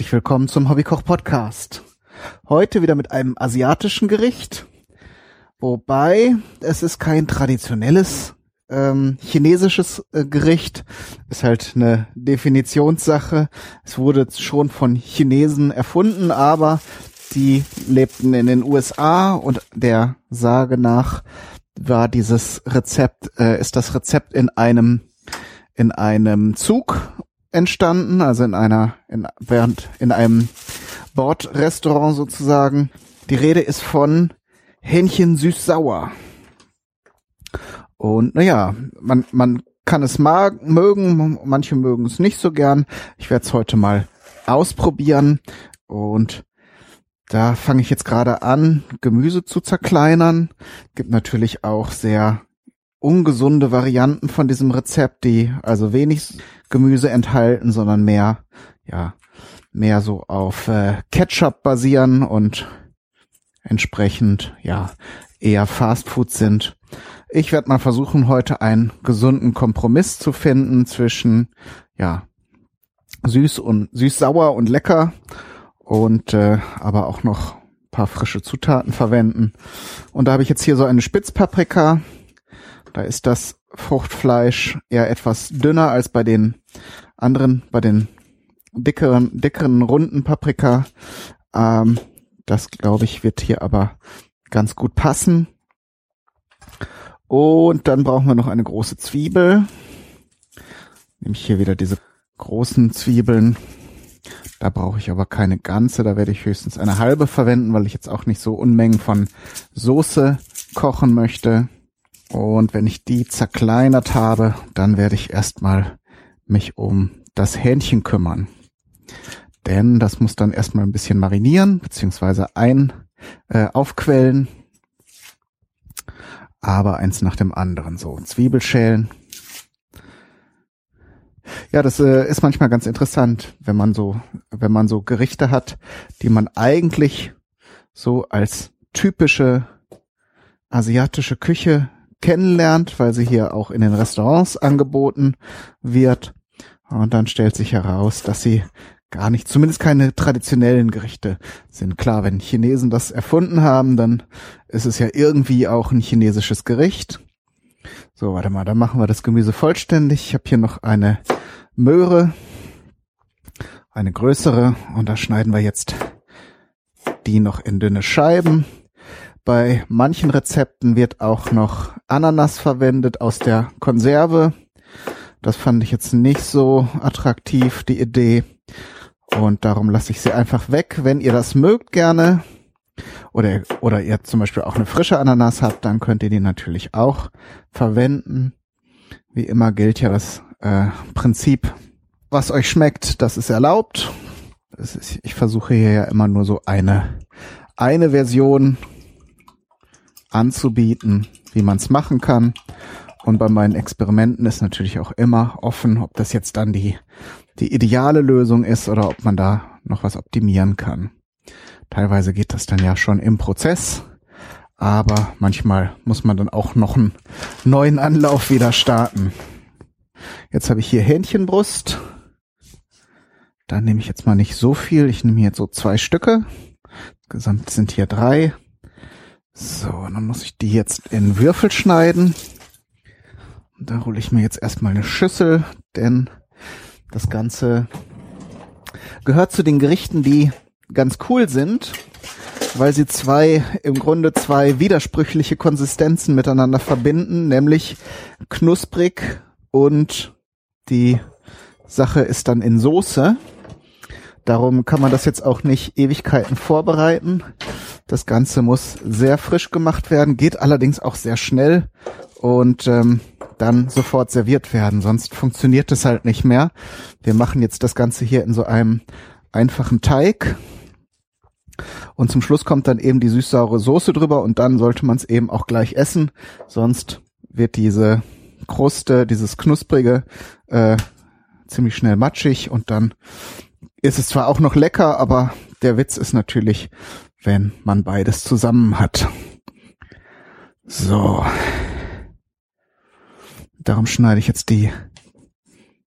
herzlich willkommen zum Hobbykoch Podcast. Heute wieder mit einem asiatischen Gericht, wobei es ist kein traditionelles ähm, chinesisches äh, Gericht, ist halt eine Definitionssache. Es wurde schon von Chinesen erfunden, aber die lebten in den USA und der Sage nach war dieses Rezept, äh, ist das Rezept in einem in einem Zug entstanden, also in einer, in, während, in einem Bordrestaurant sozusagen. Die Rede ist von Hähnchen süß-sauer. Und naja, man, man kann es mag, mögen, manche mögen es nicht so gern. Ich werde es heute mal ausprobieren und da fange ich jetzt gerade an, Gemüse zu zerkleinern. Gibt natürlich auch sehr ungesunde Varianten von diesem Rezept, die also wenig Gemüse enthalten, sondern mehr, ja, mehr so auf äh, Ketchup basieren und entsprechend, ja, eher Fastfood sind. Ich werde mal versuchen, heute einen gesunden Kompromiss zu finden zwischen, ja, süß und süß-sauer und lecker und äh, aber auch noch paar frische Zutaten verwenden. Und da habe ich jetzt hier so eine Spitzpaprika, da ist das Fruchtfleisch eher etwas dünner als bei den anderen, bei den dickeren, dickeren runden Paprika. Ähm, das glaube ich wird hier aber ganz gut passen. Und dann brauchen wir noch eine große Zwiebel. Nehme ich hier wieder diese großen Zwiebeln. Da brauche ich aber keine ganze, da werde ich höchstens eine halbe verwenden, weil ich jetzt auch nicht so Unmengen von Soße kochen möchte. Und wenn ich die zerkleinert habe, dann werde ich erstmal mich um das Hähnchen kümmern. Denn das muss dann erstmal ein bisschen marinieren, beziehungsweise ein äh, aufquellen. Aber eins nach dem anderen. So, Zwiebelschälen. Ja, das äh, ist manchmal ganz interessant, wenn man so, wenn man so Gerichte hat, die man eigentlich so als typische asiatische Küche kennenlernt, weil sie hier auch in den Restaurants angeboten wird. Und dann stellt sich heraus, dass sie gar nicht, zumindest keine traditionellen Gerichte sind. Klar, wenn Chinesen das erfunden haben, dann ist es ja irgendwie auch ein chinesisches Gericht. So, warte mal, dann machen wir das Gemüse vollständig. Ich habe hier noch eine Möhre, eine größere, und da schneiden wir jetzt die noch in dünne Scheiben. Bei manchen Rezepten wird auch noch Ananas verwendet aus der Konserve. Das fand ich jetzt nicht so attraktiv, die Idee. Und darum lasse ich sie einfach weg. Wenn ihr das mögt gerne oder, oder ihr zum Beispiel auch eine frische Ananas habt, dann könnt ihr die natürlich auch verwenden. Wie immer gilt ja das äh, Prinzip, was euch schmeckt, das ist erlaubt. Das ist, ich versuche hier ja immer nur so eine, eine Version anzubieten, wie man es machen kann. Und bei meinen Experimenten ist natürlich auch immer offen, ob das jetzt dann die, die ideale Lösung ist oder ob man da noch was optimieren kann. Teilweise geht das dann ja schon im Prozess, aber manchmal muss man dann auch noch einen neuen Anlauf wieder starten. Jetzt habe ich hier Hähnchenbrust. Da nehme ich jetzt mal nicht so viel. Ich nehme jetzt so zwei Stücke. Gesamt sind hier drei. So, dann muss ich die jetzt in Würfel schneiden. Da hole ich mir jetzt erstmal eine Schüssel, denn das Ganze gehört zu den Gerichten, die ganz cool sind, weil sie zwei, im Grunde zwei widersprüchliche Konsistenzen miteinander verbinden, nämlich knusprig und die Sache ist dann in Soße. Darum kann man das jetzt auch nicht Ewigkeiten vorbereiten. Das Ganze muss sehr frisch gemacht werden, geht allerdings auch sehr schnell und ähm, dann sofort serviert werden. Sonst funktioniert es halt nicht mehr. Wir machen jetzt das Ganze hier in so einem einfachen Teig. Und zum Schluss kommt dann eben die süß-saure Soße drüber und dann sollte man es eben auch gleich essen. Sonst wird diese Kruste, dieses knusprige, äh, ziemlich schnell matschig und dann ist es zwar auch noch lecker, aber der Witz ist natürlich, wenn man beides zusammen hat. So. Darum schneide ich jetzt die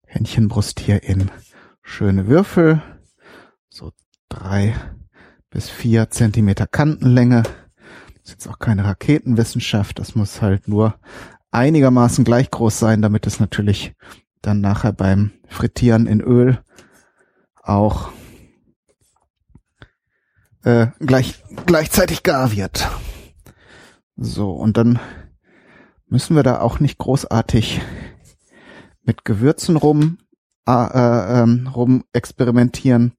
Hähnchenbrust hier in schöne Würfel. so drei bis vier Zentimeter Kantenlänge. Das ist jetzt auch keine Raketenwissenschaft. Das muss halt nur einigermaßen gleich groß sein, damit es natürlich dann nachher beim Frittieren in Öl auch äh, gleich, gleichzeitig gar wird. So, und dann müssen wir da auch nicht großartig mit Gewürzen rum, äh, äh, ähm, rum experimentieren.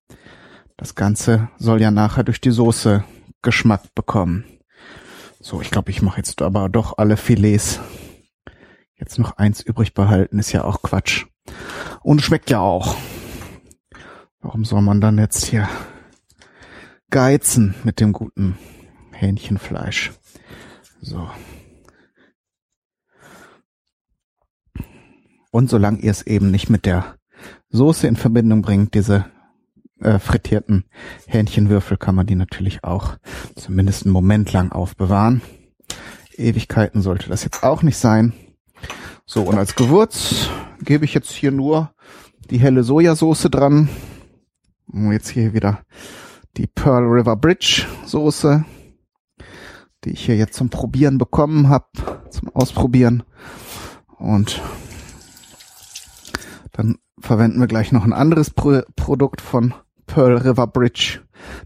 Das Ganze soll ja nachher durch die Soße Geschmack bekommen. So, ich glaube, ich mache jetzt aber doch alle Filets. Jetzt noch eins übrig behalten, ist ja auch Quatsch. Und schmeckt ja auch. Warum soll man dann jetzt hier geizen mit dem guten Hähnchenfleisch? So. Und solange ihr es eben nicht mit der Soße in Verbindung bringt, diese äh, frittierten Hähnchenwürfel, kann man die natürlich auch zumindest einen Moment lang aufbewahren. Ewigkeiten sollte das jetzt auch nicht sein. So, und als Gewürz gebe ich jetzt hier nur die helle Sojasauce dran. Jetzt hier wieder die Pearl River Bridge Soße, die ich hier jetzt zum Probieren bekommen habe, zum Ausprobieren. Und dann verwenden wir gleich noch ein anderes Pro Produkt von Pearl River Bridge,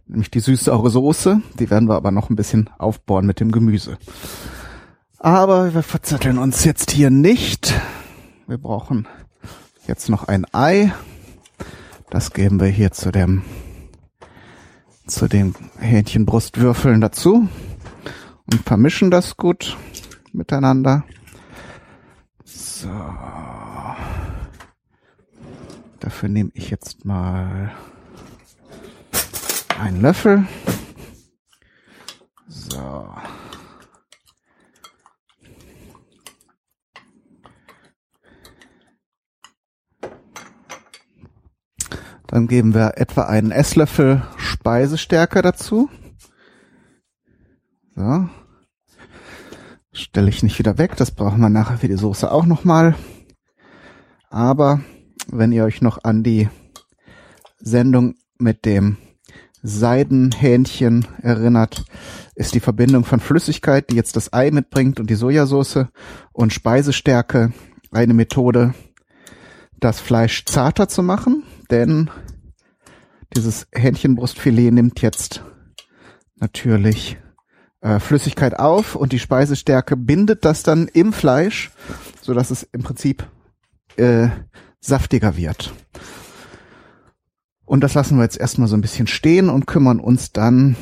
nämlich die süß-saure Soße. Die werden wir aber noch ein bisschen aufbauen mit dem Gemüse. Aber wir verzetteln uns jetzt hier nicht. Wir brauchen jetzt noch ein Ei. Das geben wir hier zu dem zu den Hähnchenbrustwürfeln dazu und vermischen das gut miteinander. So. Dafür nehme ich jetzt mal einen Löffel. So. Dann geben wir etwa einen Esslöffel Speisestärke dazu. So. Stelle ich nicht wieder weg, das brauchen wir nachher für die Soße auch nochmal. Aber wenn ihr euch noch an die Sendung mit dem Seidenhähnchen erinnert, ist die Verbindung von Flüssigkeit, die jetzt das Ei mitbringt und die Sojasauce und Speisestärke eine Methode, das Fleisch zarter zu machen, denn dieses Hähnchenbrustfilet nimmt jetzt natürlich äh, Flüssigkeit auf und die Speisestärke bindet das dann im Fleisch, so dass es im Prinzip äh, saftiger wird. Und das lassen wir jetzt erstmal so ein bisschen stehen und kümmern uns dann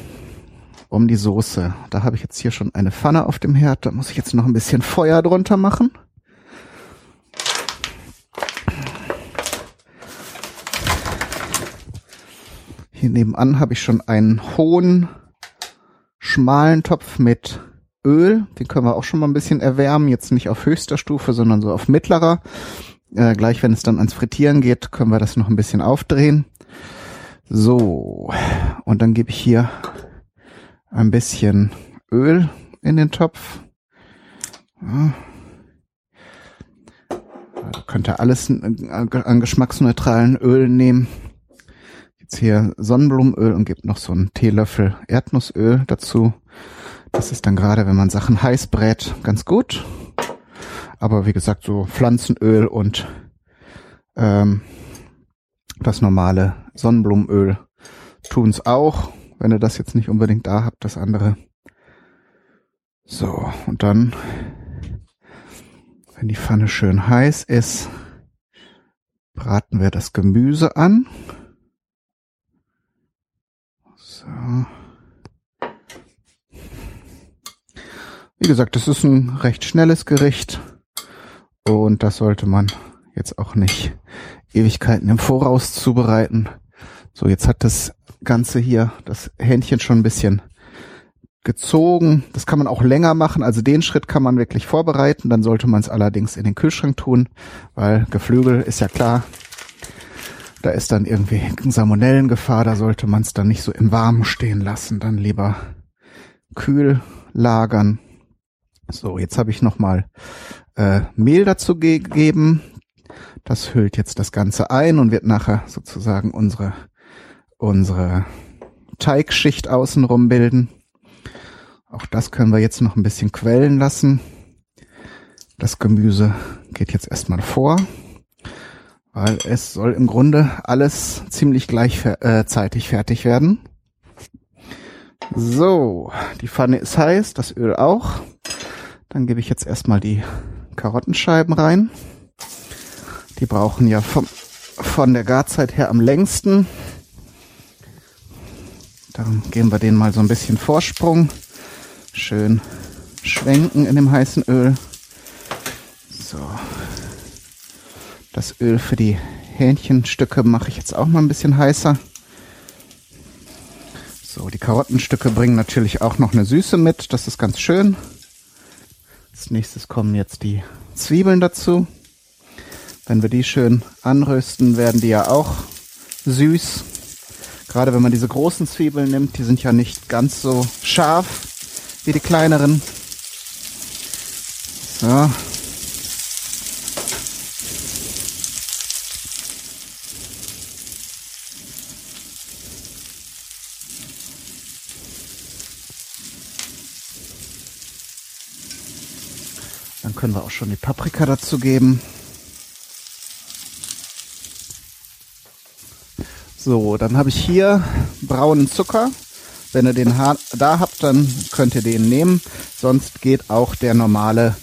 um die Soße. Da habe ich jetzt hier schon eine Pfanne auf dem Herd. Da muss ich jetzt noch ein bisschen Feuer drunter machen. Hier nebenan habe ich schon einen hohen, schmalen Topf mit Öl. Den können wir auch schon mal ein bisschen erwärmen. Jetzt nicht auf höchster Stufe, sondern so auf mittlerer. Äh, gleich wenn es dann ans Frittieren geht, können wir das noch ein bisschen aufdrehen. So, und dann gebe ich hier ein bisschen Öl in den Topf. Ja. Könnt ihr alles an geschmacksneutralen Ölen nehmen jetzt hier Sonnenblumenöl und gibt noch so einen Teelöffel Erdnussöl dazu. Das ist dann gerade, wenn man Sachen heiß brät, ganz gut. Aber wie gesagt, so Pflanzenöl und ähm, das normale Sonnenblumenöl tun's auch, wenn ihr das jetzt nicht unbedingt da habt, das andere. So, und dann, wenn die Pfanne schön heiß ist, braten wir das Gemüse an. So. Wie gesagt, das ist ein recht schnelles Gericht und das sollte man jetzt auch nicht Ewigkeiten im Voraus zubereiten. So, jetzt hat das Ganze hier, das Hähnchen schon ein bisschen gezogen. Das kann man auch länger machen. Also den Schritt kann man wirklich vorbereiten. Dann sollte man es allerdings in den Kühlschrank tun, weil Geflügel ist ja klar, da ist dann irgendwie Salmonellengefahr, da sollte man es dann nicht so im Warmen stehen lassen, dann lieber kühl lagern. So, jetzt habe ich nochmal äh, Mehl dazu gegeben. Das hüllt jetzt das Ganze ein und wird nachher sozusagen unsere unsere Teigschicht außenrum bilden. Auch das können wir jetzt noch ein bisschen quellen lassen. Das Gemüse geht jetzt erstmal vor, weil es soll im Grunde alles ziemlich gleichzeitig äh, fertig werden. So, die Pfanne ist heiß, das Öl auch. Dann gebe ich jetzt erstmal die Karottenscheiben rein. Die brauchen ja vom, von der Garzeit her am längsten. Darum geben wir denen mal so ein bisschen Vorsprung. Schön schwenken in dem heißen Öl. So. Das Öl für die Hähnchenstücke mache ich jetzt auch mal ein bisschen heißer. So, die Karottenstücke bringen natürlich auch noch eine Süße mit. Das ist ganz schön. Als nächstes kommen jetzt die Zwiebeln dazu. Wenn wir die schön anrösten, werden die ja auch süß. Gerade wenn man diese großen Zwiebeln nimmt, die sind ja nicht ganz so scharf wie die kleineren. So, können wir auch schon die Paprika dazu geben. So, dann habe ich hier braunen Zucker. Wenn ihr den da habt, dann könnt ihr den nehmen. Sonst geht auch der normale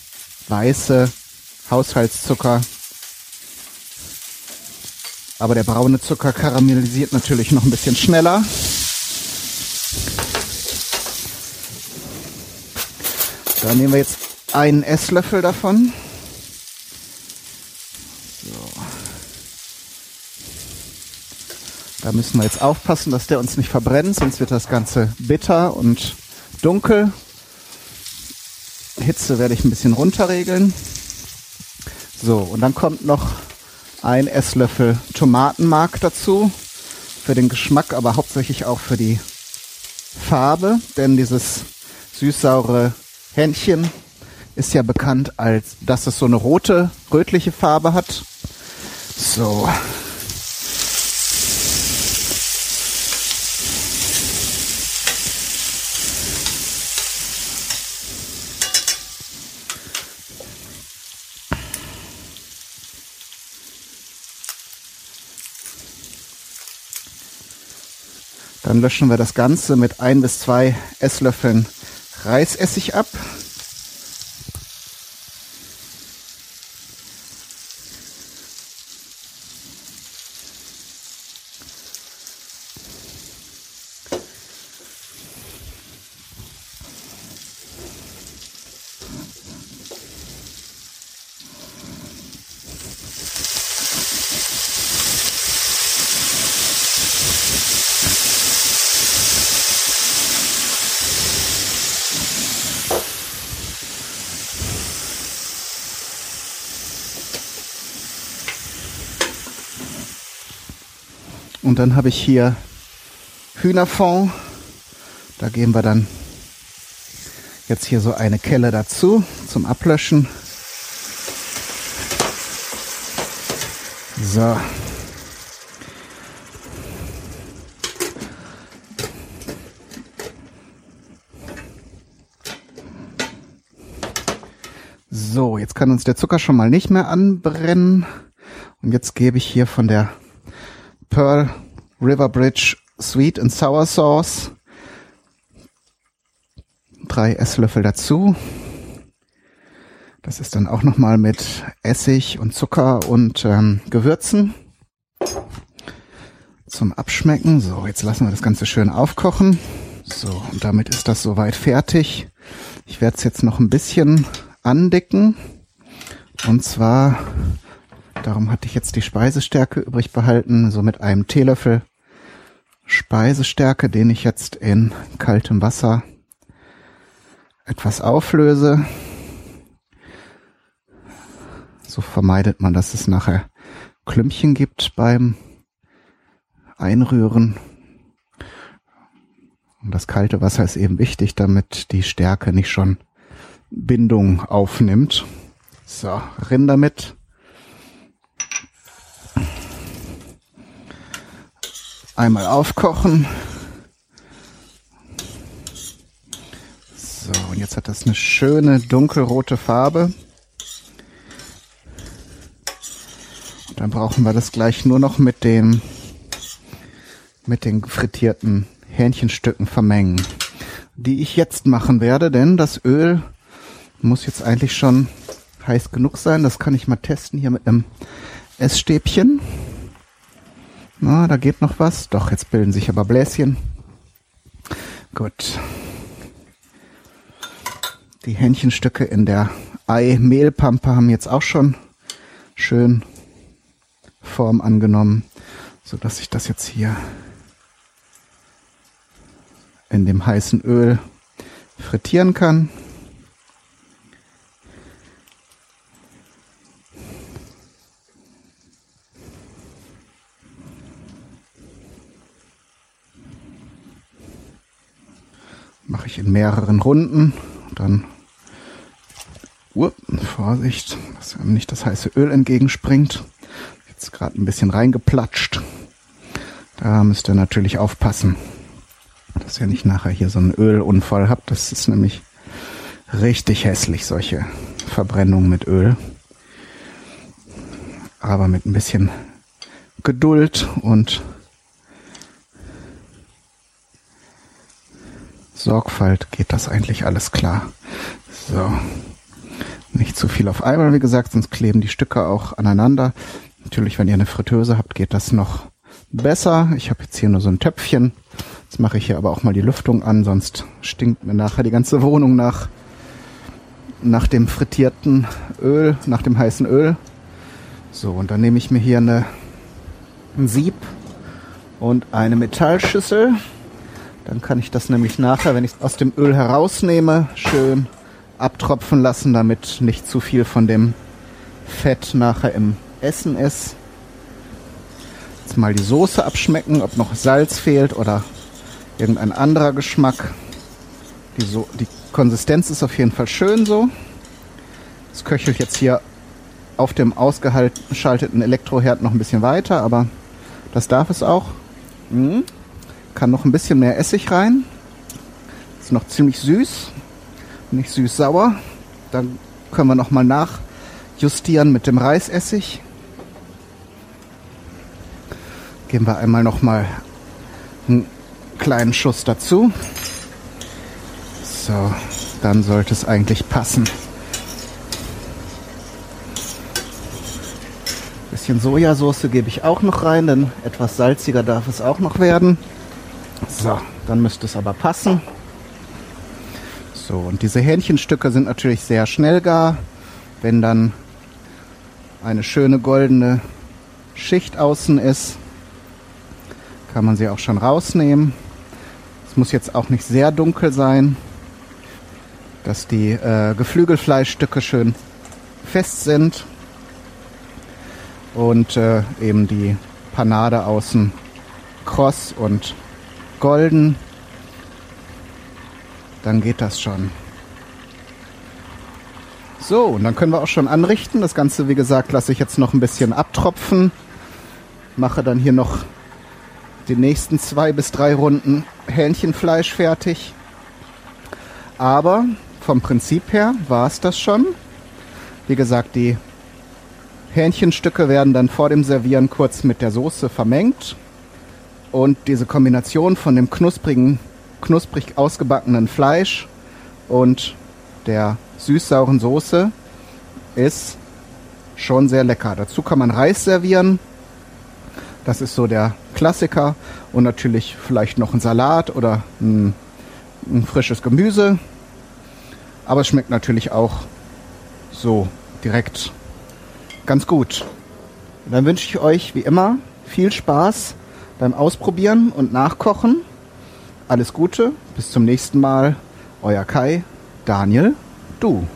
weiße Haushaltszucker. Aber der braune Zucker karamellisiert natürlich noch ein bisschen schneller. Da nehmen wir jetzt einen Esslöffel davon. So. Da müssen wir jetzt aufpassen, dass der uns nicht verbrennt, sonst wird das Ganze bitter und dunkel. Hitze werde ich ein bisschen runterregeln. So, und dann kommt noch ein Esslöffel Tomatenmark dazu. Für den Geschmack, aber hauptsächlich auch für die Farbe, denn dieses süß-saure Hähnchen ist ja bekannt als, dass es so eine rote, rötliche Farbe hat. So. Dann löschen wir das Ganze mit ein bis zwei Esslöffeln Reisessig ab. Dann habe ich hier Hühnerfond. Da geben wir dann jetzt hier so eine Kelle dazu zum Ablöschen. So. So, jetzt kann uns der Zucker schon mal nicht mehr anbrennen. Und jetzt gebe ich hier von der Pearl River Bridge Sweet and Sour Sauce. Drei Esslöffel dazu. Das ist dann auch nochmal mit Essig und Zucker und ähm, Gewürzen zum Abschmecken. So, jetzt lassen wir das Ganze schön aufkochen. So, und damit ist das soweit fertig. Ich werde es jetzt noch ein bisschen andicken. Und zwar Darum hatte ich jetzt die Speisestärke übrig behalten, so mit einem Teelöffel Speisestärke, den ich jetzt in kaltem Wasser etwas auflöse. So vermeidet man, dass es nachher Klümpchen gibt beim Einrühren. Und das kalte Wasser ist eben wichtig, damit die Stärke nicht schon Bindung aufnimmt. So, rinn damit. Einmal aufkochen. So, und jetzt hat das eine schöne dunkelrote Farbe. Und dann brauchen wir das gleich nur noch mit dem mit den frittierten Hähnchenstücken vermengen, die ich jetzt machen werde, denn das Öl muss jetzt eigentlich schon heiß genug sein. Das kann ich mal testen hier mit einem Essstäbchen. Na, da geht noch was. Doch, jetzt bilden sich aber Bläschen. Gut. Die Hähnchenstücke in der Ei-Mehlpampe haben jetzt auch schon schön Form angenommen, so dass ich das jetzt hier in dem heißen Öl frittieren kann. Mache ich in mehreren Runden. Dann uh, Vorsicht, dass einem nicht das heiße Öl entgegenspringt. Jetzt gerade ein bisschen reingeplatscht. Da müsst ihr natürlich aufpassen dass ihr nicht nachher hier so einen Ölunfall habt. Das ist nämlich richtig hässlich, solche Verbrennungen mit Öl. Aber mit ein bisschen Geduld und Sorgfalt geht das eigentlich alles klar. So. Nicht zu viel auf einmal, wie gesagt, sonst kleben die Stücke auch aneinander. Natürlich, wenn ihr eine Fritteuse habt, geht das noch besser. Ich habe jetzt hier nur so ein Töpfchen. Jetzt mache ich hier aber auch mal die Lüftung an, sonst stinkt mir nachher die ganze Wohnung nach, nach dem frittierten Öl, nach dem heißen Öl. So, und dann nehme ich mir hier eine, ein Sieb und eine Metallschüssel. Dann kann ich das nämlich nachher, wenn ich es aus dem Öl herausnehme, schön abtropfen lassen, damit nicht zu viel von dem Fett nachher im Essen ist. Jetzt mal die Soße abschmecken, ob noch Salz fehlt oder irgendein anderer Geschmack. Die, so die Konsistenz ist auf jeden Fall schön so. Es köchelt jetzt hier auf dem ausgeschalteten Elektroherd noch ein bisschen weiter, aber das darf es auch. Mhm. Kann noch ein bisschen mehr Essig rein. Ist noch ziemlich süß, nicht süß-sauer. Dann können wir noch mal nachjustieren mit dem Reisessig. Geben wir einmal noch mal einen kleinen Schuss dazu. So, dann sollte es eigentlich passen. Bisschen Sojasauce gebe ich auch noch rein, denn etwas salziger darf es auch noch werden. So, dann müsste es aber passen. So, und diese Hähnchenstücke sind natürlich sehr schnell gar. Wenn dann eine schöne goldene Schicht außen ist, kann man sie auch schon rausnehmen. Es muss jetzt auch nicht sehr dunkel sein, dass die äh, Geflügelfleischstücke schön fest sind und äh, eben die Panade außen kross und golden. Dann geht das schon. So, und dann können wir auch schon anrichten. Das Ganze, wie gesagt, lasse ich jetzt noch ein bisschen abtropfen. Mache dann hier noch die nächsten zwei bis drei Runden Hähnchenfleisch fertig. Aber vom Prinzip her war es das schon. Wie gesagt, die Hähnchenstücke werden dann vor dem Servieren kurz mit der Soße vermengt. Und diese Kombination von dem knusprigen, knusprig ausgebackenen Fleisch und der süß-sauren Soße ist schon sehr lecker. Dazu kann man Reis servieren. Das ist so der Klassiker. Und natürlich vielleicht noch ein Salat oder ein, ein frisches Gemüse. Aber es schmeckt natürlich auch so direkt ganz gut. dann wünsche ich euch wie immer viel Spaß beim Ausprobieren und Nachkochen. Alles Gute, bis zum nächsten Mal. Euer Kai, Daniel, du.